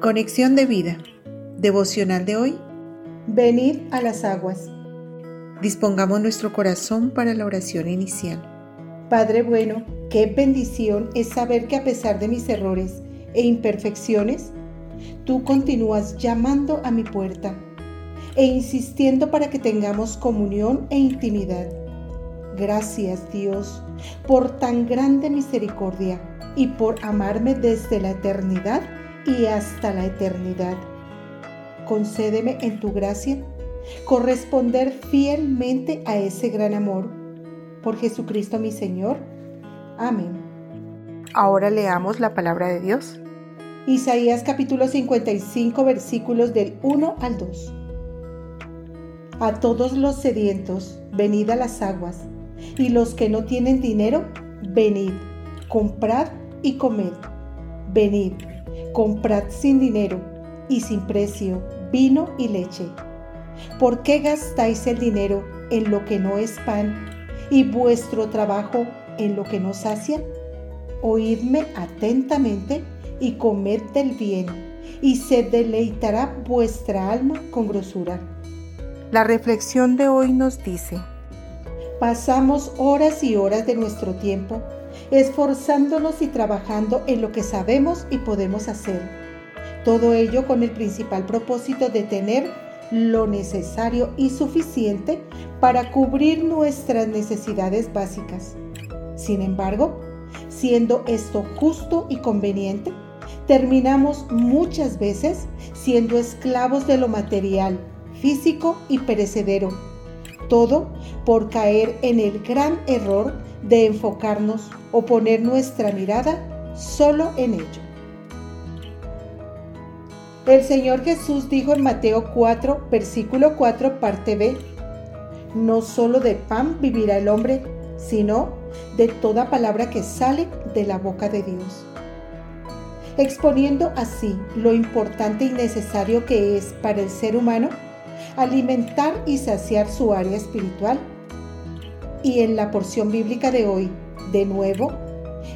Conexión de vida. Devocional de hoy. Venid a las aguas. Dispongamos nuestro corazón para la oración inicial. Padre bueno, qué bendición es saber que a pesar de mis errores e imperfecciones, tú continúas llamando a mi puerta e insistiendo para que tengamos comunión e intimidad. Gracias Dios por tan grande misericordia y por amarme desde la eternidad y hasta la eternidad. Concédeme en tu gracia corresponder fielmente a ese gran amor. Por Jesucristo mi Señor. Amén. Ahora leamos la palabra de Dios. Isaías capítulo 55 versículos del 1 al 2. A todos los sedientos, venid a las aguas, y los que no tienen dinero, venid, comprad y comed. Venid, comprad sin dinero y sin precio vino y leche. ¿Por qué gastáis el dinero en lo que no es pan y vuestro trabajo en lo que no sacia? Oídme atentamente y comed del bien, y se deleitará vuestra alma con grosura. La reflexión de hoy nos dice, pasamos horas y horas de nuestro tiempo esforzándonos y trabajando en lo que sabemos y podemos hacer. Todo ello con el principal propósito de tener lo necesario y suficiente para cubrir nuestras necesidades básicas. Sin embargo, siendo esto justo y conveniente, terminamos muchas veces siendo esclavos de lo material, físico y perecedero. Todo por caer en el gran error de enfocarnos o poner nuestra mirada solo en ello. El Señor Jesús dijo en Mateo 4, versículo 4, parte B, no solo de pan vivirá el hombre, sino de toda palabra que sale de la boca de Dios. Exponiendo así lo importante y necesario que es para el ser humano alimentar y saciar su área espiritual y en la porción bíblica de hoy, de nuevo,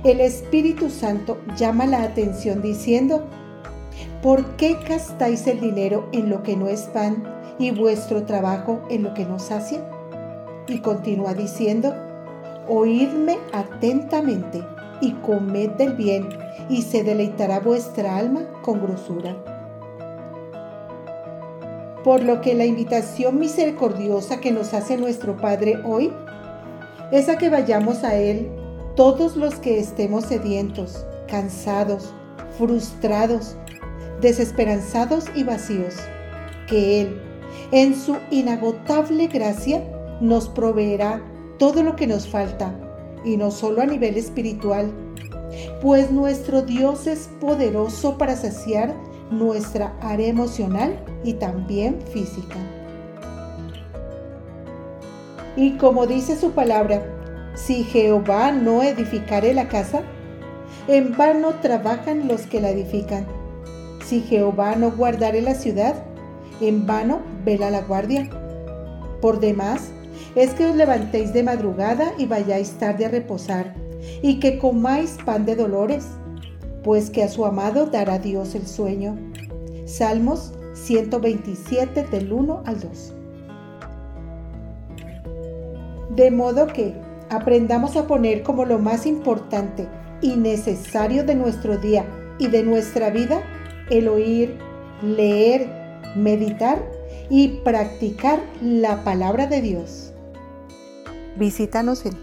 el Espíritu Santo llama la atención diciendo, ¿por qué gastáis el dinero en lo que no es pan y vuestro trabajo en lo que no sacia? Y continúa diciendo, oídme atentamente y comed del bien, y se deleitará vuestra alma con grosura. Por lo que la invitación misericordiosa que nos hace nuestro Padre hoy es a que vayamos a Él todos los que estemos sedientos, cansados, frustrados, desesperanzados y vacíos, que Él, en su inagotable gracia, nos proveerá todo lo que nos falta, y no solo a nivel espiritual, pues nuestro Dios es poderoso para saciar nuestra área emocional y también física. Y como dice su palabra, si Jehová no edificare la casa, en vano trabajan los que la edifican. Si Jehová no guardare la ciudad, en vano vela la guardia. Por demás, es que os levantéis de madrugada y vayáis tarde a reposar, y que comáis pan de dolores, pues que a su amado dará Dios el sueño. Salmos 127 del 1 al 2. De modo que aprendamos a poner como lo más importante y necesario de nuestro día y de nuestra vida el oír, leer, meditar y practicar la palabra de Dios. Visítanos en